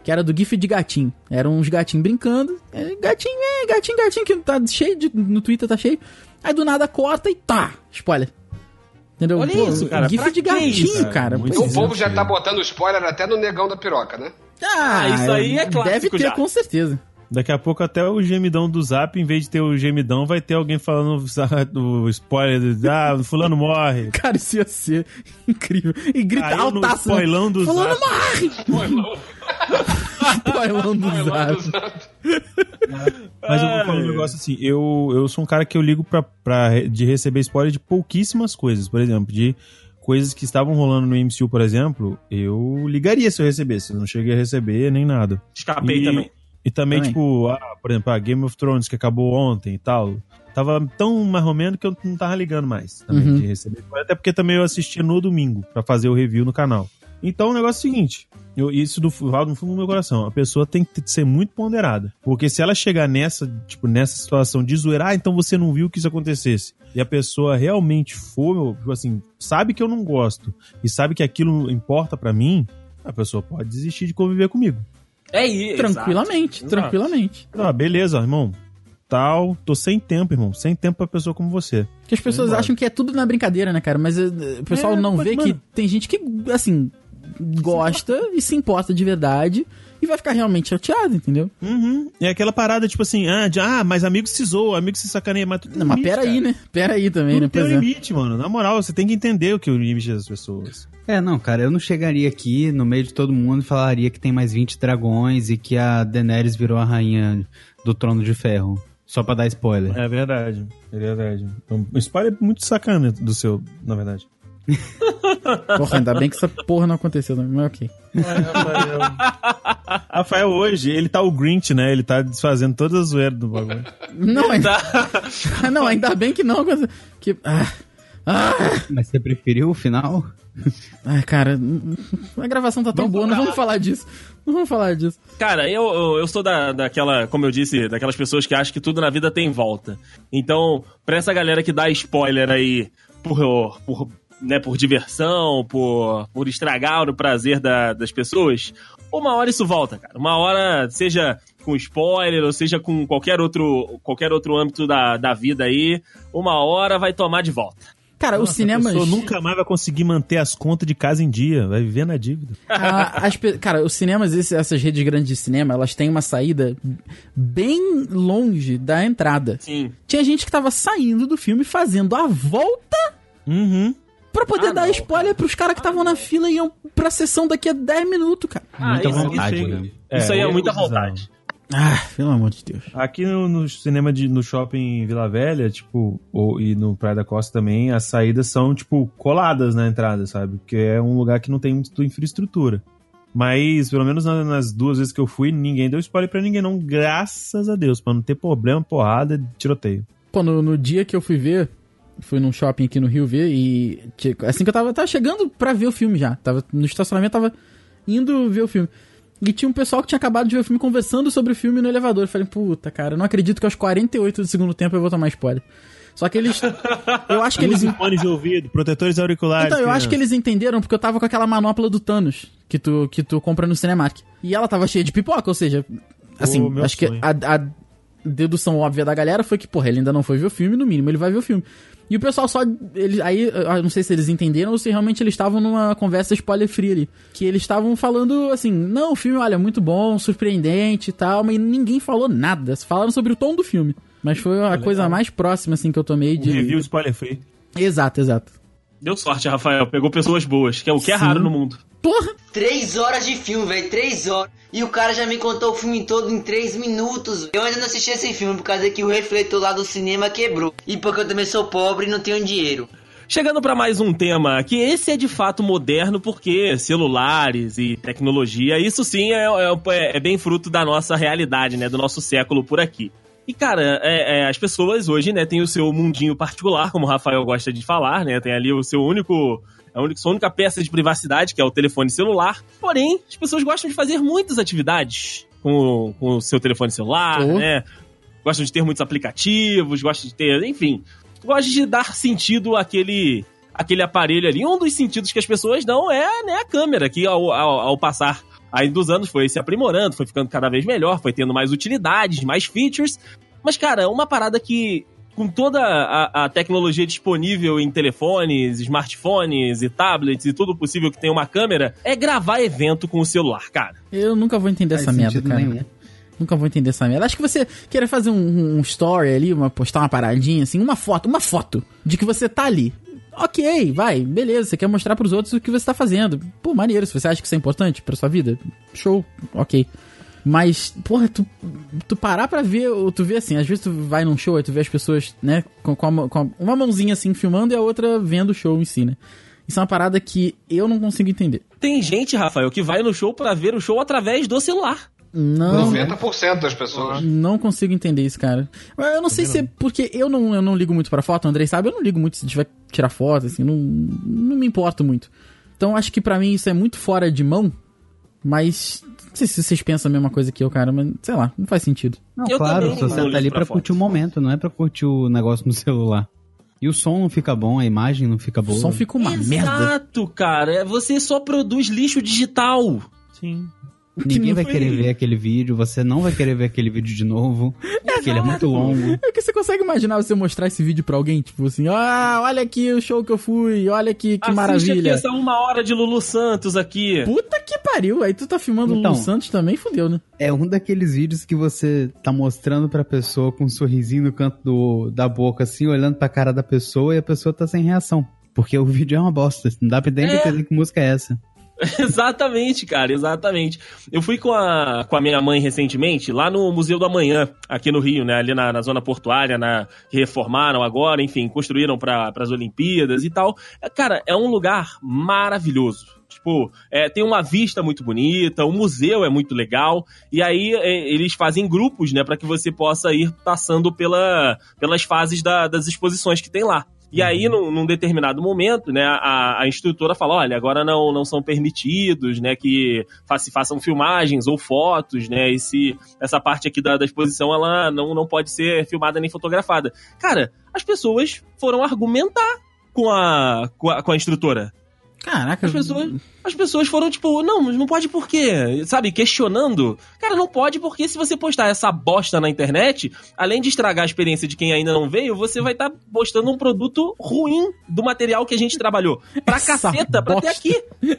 Que era do GIF de gatinho. Eram uns gatinhos brincando. É, gatinho, é, gatinho, gatinho, que tá cheio de. No Twitter tá cheio. Aí do nada corta e tá! Spoiler. Entendeu? Olha isso, cara. GIF Pra de gatinho, isso, cara. Muito O é. povo já tá botando spoiler até no negão da piroca, né? Ah, isso aí é clássico Deve ter, já. com certeza. Daqui a pouco até o gemidão do Zap, em vez de ter o gemidão, vai ter alguém falando *laughs* o spoiler de, ah, fulano morre. *laughs* Cara, isso ia ser incrível. E grita Caiu altaço. spoilão do Fulano Zap. morre! *laughs* Spoilão do Zap. Mas eu vou falar um negócio assim, eu, eu sou um cara que eu ligo pra, pra, de receber spoiler de pouquíssimas coisas. Por exemplo, de coisas que estavam rolando no MCU, por exemplo, eu ligaria se eu recebesse. Eu não cheguei a receber nem nada. Escapei E- também. E também, Também. tipo, ah, por exemplo, a Game of Thrones que acabou ontem e tal. Tava tão marromeno que eu não tava ligando mais também Uhum. de receber. Até porque também eu assistia no domingo pra fazer o review no canal. Então o negócio é o seguinte: eu, isso do Valdo no fundo do meu coração. A pessoa tem que ser muito ponderada. Porque se ela chegar nessa, tipo, nessa situação de zoeira, ah, então você não viu que isso acontecesse. E a pessoa realmente for, tipo assim, sabe que eu não gosto e sabe que aquilo importa pra mim, a pessoa pode desistir de conviver comigo. É isso. Tranquilamente, exato. tranquilamente. Ah, beleza, irmão. Tal, tô sem tempo, irmão. Sem tempo pra pessoa como você. Porque as pessoas acham que é tudo na brincadeira, né, cara? Mas eh, o pessoal É, não mas, vê mano- que tem gente que, assim, gosta e se importa de verdade e vai ficar realmente chateado, entendeu? Uhum. É aquela parada, tipo assim, ah, de, ah mas amigo se zoa, amigo se sacaneia, mas tu tem Não, mas limite, pera aí, cara. né? Pera aí também, Tudo né? tem um é. limite, mano. Na moral, você tem que entender o que é o limite das pessoas. É, não, cara, eu não chegaria aqui no meio de todo mundo e falaria que tem mais 20 dragões e que a Daenerys virou a rainha do trono de ferro. Só pra dar spoiler. É verdade, é verdade. O spoiler é muito sacana do seu, na verdade. *laughs* Porra, ainda bem que essa porra não aconteceu, né? mas ok. *laughs* Rafael, hoje, ele tá o Grinch, né? Ele tá desfazendo todas as zoeiras do bagulho. *laughs* Não, ainda, Tá. não, ainda bem que não aconteceu. Que, ah, ah, Mas você preferiu o final? ai, cara, a gravação tá tão boa, não vamos falar disso. Não vamos falar disso. Cara, eu, eu, eu sou da, daquela, como eu disse, daquelas pessoas que acham que tudo na vida tem volta. Então, pra essa galera que dá spoiler aí por, por, né, por diversão, por, por estragar o prazer da- das pessoas, uma hora isso volta, cara. Uma hora, seja com spoiler, ou seja com qualquer outro, qualquer outro âmbito da, da vida aí, uma hora vai tomar de volta. Cara, os A cinemas. pessoa nunca mais vai conseguir manter as contas de casa em dia. Vai viver na dívida. a- *laughs* as pe- cara, os cinemas, essas redes grandes de cinema, elas têm uma saída bem longe da entrada. Sim. Tinha gente que tava saindo do filme fazendo a volta Uhum. Pra poder Ah, dar não, spoiler pros caras que estavam na fila e iam pra sessão daqui a 10 minutos, cara. Ah, Muita isso, vontade, isso, né? isso aí é muita vontade. Ah, pelo amor de Deus. Aqui no, no cinema de, no shopping Vila Velha, tipo, ou, e no Praia da Costa também, as saídas são, tipo, coladas na entrada, sabe? Porque é um lugar que não tem muita infraestrutura. Mas, pelo menos na- nas duas vezes que eu fui, ninguém deu spoiler pra ninguém, não. Graças a Deus, pra não ter problema, porrada, tiroteio. Pô, no, no dia que eu fui ver, fui num shopping aqui no Rio ver e. que- assim que eu tava, tava chegando pra ver o filme já. Tava no estacionamento, tava indo ver o filme. E tinha um pessoal que tinha acabado de ver o filme conversando sobre o filme no elevador. Eu falei, puta, cara, não acredito que aos 48 do segundo tempo eu vou tomar spoiler. Só que eles. *laughs* Eu acho que eles. Fones de ouvido, protetores auriculares. Então, eu acho que criança. eles entenderam porque eu tava com aquela manopla do Thanos que tu, que tu compra no Cinemark. E ela tava cheia de pipoca, ou seja, assim, meu acho que sonho. a, a dedução óbvia da galera foi que, porra, ele ainda não foi ver o filme, no mínimo ele vai ver o filme. E o pessoal só. Ele, aí, eu não sei se eles entenderam ou se realmente eles estavam numa conversa spoiler free ali. Que eles estavam falando assim: não, o filme, olha, muito bom, surpreendente e tal, mas ninguém falou nada. Falaram sobre o tom do filme. Mas foi a coisa mais próxima, assim, que eu tomei Um de. review spoiler free. Exato, exato. Deu sorte, Rafael. Pegou pessoas boas, que é o que é raro no mundo. Porra! Três horas de filme, velho, três horas. E o cara já me contou o filme todo em três minutos. Eu ainda não assisti esse filme por causa que o refletor lá do cinema quebrou. E porque eu também sou pobre e não tenho dinheiro. Chegando pra mais um tema, que esse é de fato moderno, porque celulares e tecnologia, isso sim é, é- é bem fruto da nossa realidade, né? Do nosso século por aqui. E, cara, é, é, as pessoas hoje, né, têm o seu mundinho particular, como o Rafael gosta de falar, né? Tem ali o seu único. A única, sua única peça de privacidade, que é o telefone celular. Porém, as pessoas gostam de fazer muitas atividades com, o- com o seu telefone celular, Oh. né? Gostam de ter muitos aplicativos, gostam de ter. Enfim, gostam de dar sentido àquele, àquele aparelho ali. Um dos sentidos que as pessoas dão é né, a câmera, que ao, ao, ao passar aí dos anos foi se aprimorando, foi ficando cada vez melhor, foi tendo mais utilidades, mais features. Mas, cara, uma parada que, com toda a, a tecnologia disponível em telefones, smartphones e tablets e tudo possível que tem uma câmera, é gravar evento com o celular, cara. Eu nunca vou entender Faz essa merda, cara. nenhum. Nunca vou entender essa merda. Acho que você querer fazer um, um story ali, uma, postar uma paradinha, assim, uma foto, uma foto de que você tá ali. Ok, vai, beleza, você quer mostrar pros outros o que você tá fazendo. Pô, maneiro, se você acha que isso é importante pra sua vida, show, ok. Mas, porra, tu, tu parar pra ver, ou tu vê assim, às vezes tu vai num show e tu vê as pessoas, né, com, com, a com a- uma mãozinha assim filmando e a outra vendo o show em si, né? Isso é uma parada que eu não consigo entender. Tem gente, Rafael, que vai no show pra ver o show através do celular. Não. 90% das pessoas. Não consigo entender isso, cara. Mas Eu não sei se é porque eu não, eu não ligo muito pra foto, o Andrei sabe, eu não ligo muito se tiver que tirar foto, assim, não, não me importo muito. Então acho que pra mim isso é muito fora de mão, mas sei se vocês pensam a mesma coisa que eu, cara, mas sei lá, não faz sentido. Não, Eu claro, também você não tá ali pra pra curtir o momento, não é pra curtir o negócio no celular. E o som não fica bom, a imagem não fica O boa. som fica uma merda. Exato, cara. É, Você só produz lixo digital. Sim. Ninguém vai querer ver aquele vídeo, você não vai querer ver aquele vídeo de novo, porque ele é muito longo. É que você consegue imaginar você mostrar esse vídeo pra alguém, tipo assim, ah, olha aqui o show que eu fui, olha aqui que Assiste maravilha. aqui essa uma hora de Lulu Santos aqui. Puta que pariu, aí tu tá filmando o Então. Lulu Santos também, fudeu, né? É um daqueles vídeos que você tá mostrando pra pessoa com um sorrisinho no canto do, da boca, assim, olhando pra cara da pessoa e a pessoa tá sem reação. Porque o vídeo é uma bosta, não dá pra nem É. entender que música é essa. *laughs* exatamente, cara, exatamente. Eu fui com a, com a minha mãe recentemente lá no Museu do Amanhã, aqui no Rio, né? Ali na, na zona portuária, na, reformaram agora, enfim, construíram para as Olimpíadas e tal. É, Cara, é um lugar maravilhoso. Tipo, é, tem uma vista muito bonita, o museu é muito legal, e aí é, eles fazem grupos, né, para que você possa ir passando pela, pelas fases da- das exposições que tem lá. E aí, num, num determinado momento, né, a, a instrutora fala, olha, agora não, não são permitidos, né, que fa- se façam filmagens ou fotos, né, e se essa parte aqui da, da exposição, ela não, não pode ser filmada nem fotografada. Cara, as pessoas foram argumentar com a, com a, com a instrutora. Caraca, As pessoas, as pessoas foram tipo, não, mas não pode por quê? Sabe, questionando. Cara, não pode porque se você postar essa bosta na internet, além de estragar a experiência de quem ainda não veio, você vai estar postando um produto ruim do material que a gente trabalhou. Pra Essa caceta, pra ter bosta. aqui. *laughs*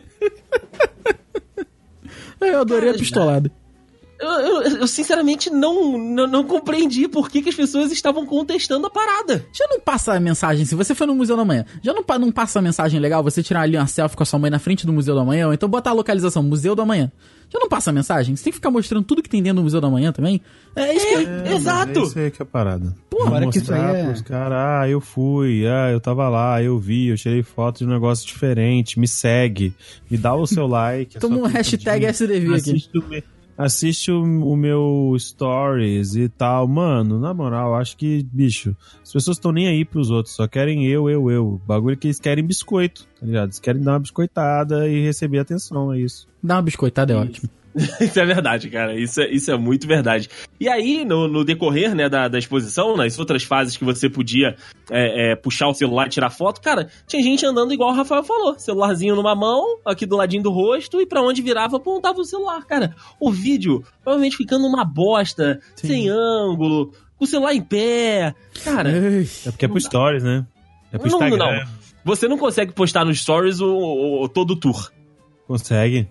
eu adorei a Cara, pistolada. Eu, eu- eu, sinceramente não, não, não compreendi por que, que as pessoas estavam contestando a parada. Já não passa a mensagem, se você for no Museu da Manhã, já não, não passa a mensagem legal você tirar ali uma selfie com a sua mãe na frente do Museu da Manhã, ou então botar a localização Museu da Manhã. Já não passa a mensagem? Você tem que ficar mostrando tudo que tem dentro do Museu da Manhã também? É isso que eu... É, Exato. É isso aí que é a parada. Porra, Mostrar que isso aí é- pros caras, ah, eu fui, ah, eu tava lá, eu vi, eu tirei foto de um negócio diferente, me segue, me dá o seu *laughs* like. Toma um hashtag SDV aqui. assiste o, assiste o, o meu stories e tal. Mano, na moral, acho que, bicho, as pessoas estão nem aí pros outros, só querem eu, eu, eu. O bagulho é que eles querem biscoito, tá ligado? Eles querem dar uma biscoitada e receber atenção, é isso. Dá uma biscoitada, é ótimo. *laughs* Isso é verdade, cara. Isso é, isso é muito verdade. E aí, no, no decorrer né, da, da exposição, nas outras fases que você podia é, é, puxar o celular e tirar foto, cara, tinha gente andando igual o Rafael falou. Celularzinho numa mão, aqui do ladinho do rosto, e pra onde virava, apontava o celular. Cara, o vídeo provavelmente ficando uma bosta, sem ângulo, com o celular em pé. Cara. É porque é pro stories, né? É pro não, Instagram. não. Você não consegue postar nos stories o, o- o- todo o tour. Consegue.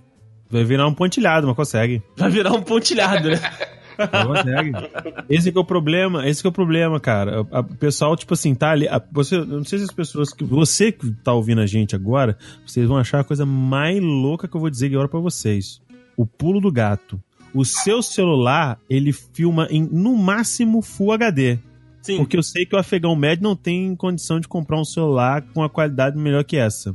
Vai virar um pontilhado, mas consegue. Vai virar um pontilhado, né? Consegue. Esse que é o problema, esse que é o problema, cara. O pessoal, tipo assim, tá ali. a- você, eu não sei se as pessoas que. Você que tá ouvindo a gente agora, vocês vão achar a coisa mais louca que eu vou dizer agora pra vocês. O pulo do gato. O seu celular, ele filma em no máximo Full HD. Sim. Porque eu sei que o afegão médio não tem condição de comprar um celular com a qualidade melhor que essa.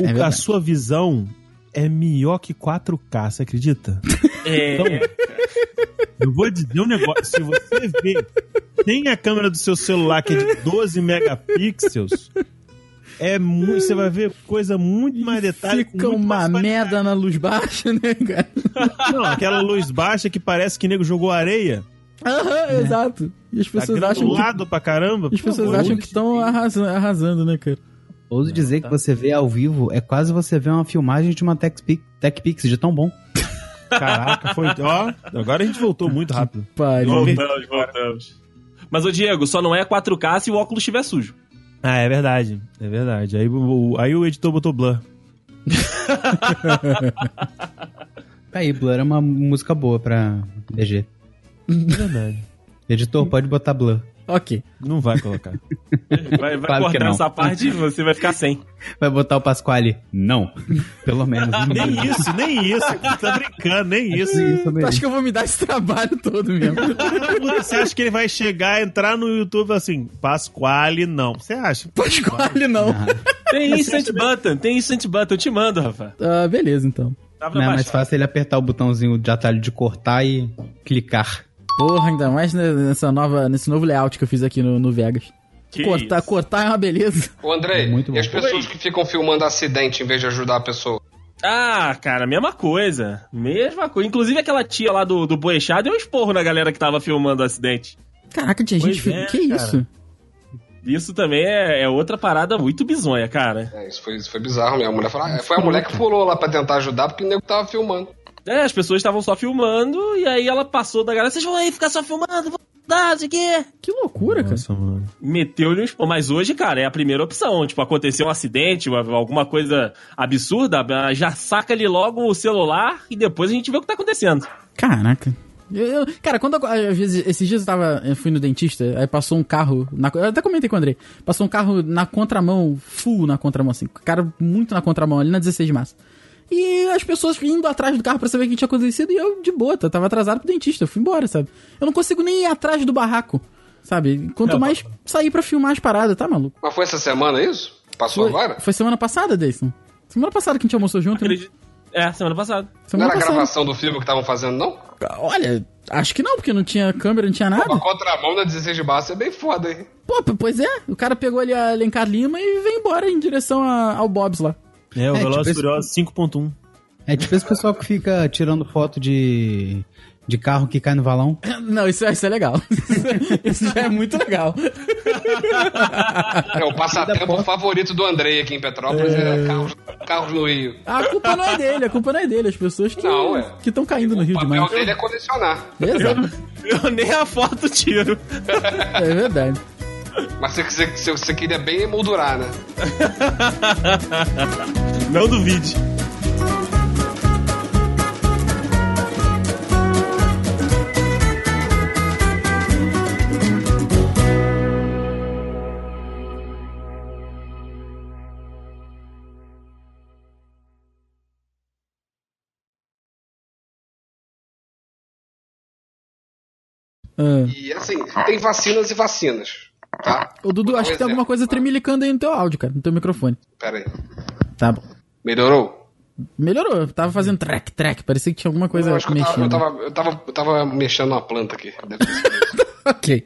O- É a sua visão é melhor que 4K, você acredita? *laughs* É, Eu vou dizer um negócio. Se você vê, tem a câmera do seu celular que é de 12 megapixels, é muito, você vai ver coisa muito mais detalhe. Fica uma merda na luz baixa, né, cara? Não, aquela luz baixa que parece que nego jogou areia. Aham, exato. E as Tá pessoas acham que, pra caramba. as pessoas Pô, acham que estão arrasando, arrasando, né, cara? Ouso dizer que você vê ao vivo é quase você ver uma filmagem de uma TechPix, TechPix de tão bom. Caraca, foi. Ó, agora a gente voltou muito rápido. Pariu. voltamos, voltamos. Mas, ô Diego, só não é 4K se o óculos estiver sujo. Ah, é verdade. É verdade. Aí, o, aí o editor botou blur. *laughs* Aí, Blur é uma música boa pra DG. É verdade. Editor, pode botar Blur. Ok. Não vai colocar. *laughs* Vai, vai Claro cortar não. essa parte e você vai ficar sem. Vai botar o Pasquale? Não. *laughs* Pelo menos. nem isso, nem isso. Tá brincando, nem isso. Isso mesmo. Acho que eu vou me dar esse trabalho todo mesmo. Você acha que ele vai chegar, entrar no YouTube assim, Pasquale, não. Você acha? Pasquale, não. Tem Instant Button, tem Instant Button. Eu te mando, Rafa. Ah, beleza, então. Não é mais fácil ele apertar o botãozinho de atalho de cortar e clicar. Porra, ainda mais nessa nova, nesse novo layout que eu fiz aqui no, no Vegas. Que cortar, isso? cortar é uma beleza. Ô, Andrei, Muito bom. e as pessoas que ficam filmando acidente em vez de ajudar a pessoa? Ah, cara, mesma coisa. Mesma coisa. Inclusive aquela tia lá do, do Boechat deu um esporro na galera que tava filmando o acidente. Caraca, tinha Pois gente. é, que cara. isso? Isso também é, é outra parada muito bizonha, cara. É, isso foi, isso foi bizarro mesmo. A mulher falou, ah, foi a mulher que pulou lá pra tentar ajudar porque o nego tava filmando. É, as pessoas estavam só filmando e aí ela passou da galera. Vocês vão aí ficar só filmando, vão dar, não sei o quê. Que loucura, cara. Nossa, mano. Meteu-lhe um esporro. Mas hoje, cara, é a primeira opção. Tipo, aconteceu um acidente, uma- alguma coisa absurda, já saca ali logo o celular e depois a gente vê o que tá acontecendo. Caraca. Eu- eu- cara, quando eu- às vezes, esses dias eu tava, eu fui no dentista, aí passou um carro, na, eu até comentei com o André, passou um carro na contramão, full na contramão, assim, cara muito na contramão, ali na 16 de março. E as pessoas indo atrás do carro pra saber o que tinha acontecido e eu, de boa, eu tava atrasado pro dentista, eu fui embora, sabe? Eu não consigo nem ir atrás do barraco, sabe? Quanto mais sair pra filmar as paradas, tá maluco? Mas foi essa semana isso? Passou Foi, agora? foi semana passada, Deison. Semana passada que a gente almoçou junto, né? Acredito- É, semana passada. Não Semana era a passada. gravação do filme que estavam fazendo, não? Olha, acho que não, porque não tinha câmera, não tinha nada. Uma contramão na 16 de março é bem foda, hein? Pô, pois é, o cara pegou ali a Alencar Lima e veio embora em direção a- ao Bob's lá. É, o É, Veloz tipo esse- Furioso 5.1. É tipo esse pessoal que fica tirando foto de, de carro que cai no valão. *coughs* Não, isso, é- isso é legal. *laughs* isso já é muito legal. É o passatempo favorito do Andrei aqui em Petrópolis, é, carros, carros no Rio. A culpa não é dele, a culpa não é dele, as pessoas que é. que estão caindo no O Rio papel demais. dele é colecionar. Exato, Eu nem a foto tiro. é verdade. Mas você, você, você, você queria bem emoldurar, né? *laughs* Não duvide. Ah. E assim, tem vacinas e vacinas, tá? Ô, Dudu, acho um que tem alguma exemplo. coisa tremilicando aí no teu áudio, cara, no teu microfone. Pera aí. Tá bom. Melhorou? Melhorou, tava fazendo track, track, parecia que tinha alguma coisa eu acho que eu tava, mexendo. eu, tava, eu, tava, eu tava mexendo na planta aqui. *laughs* Ok.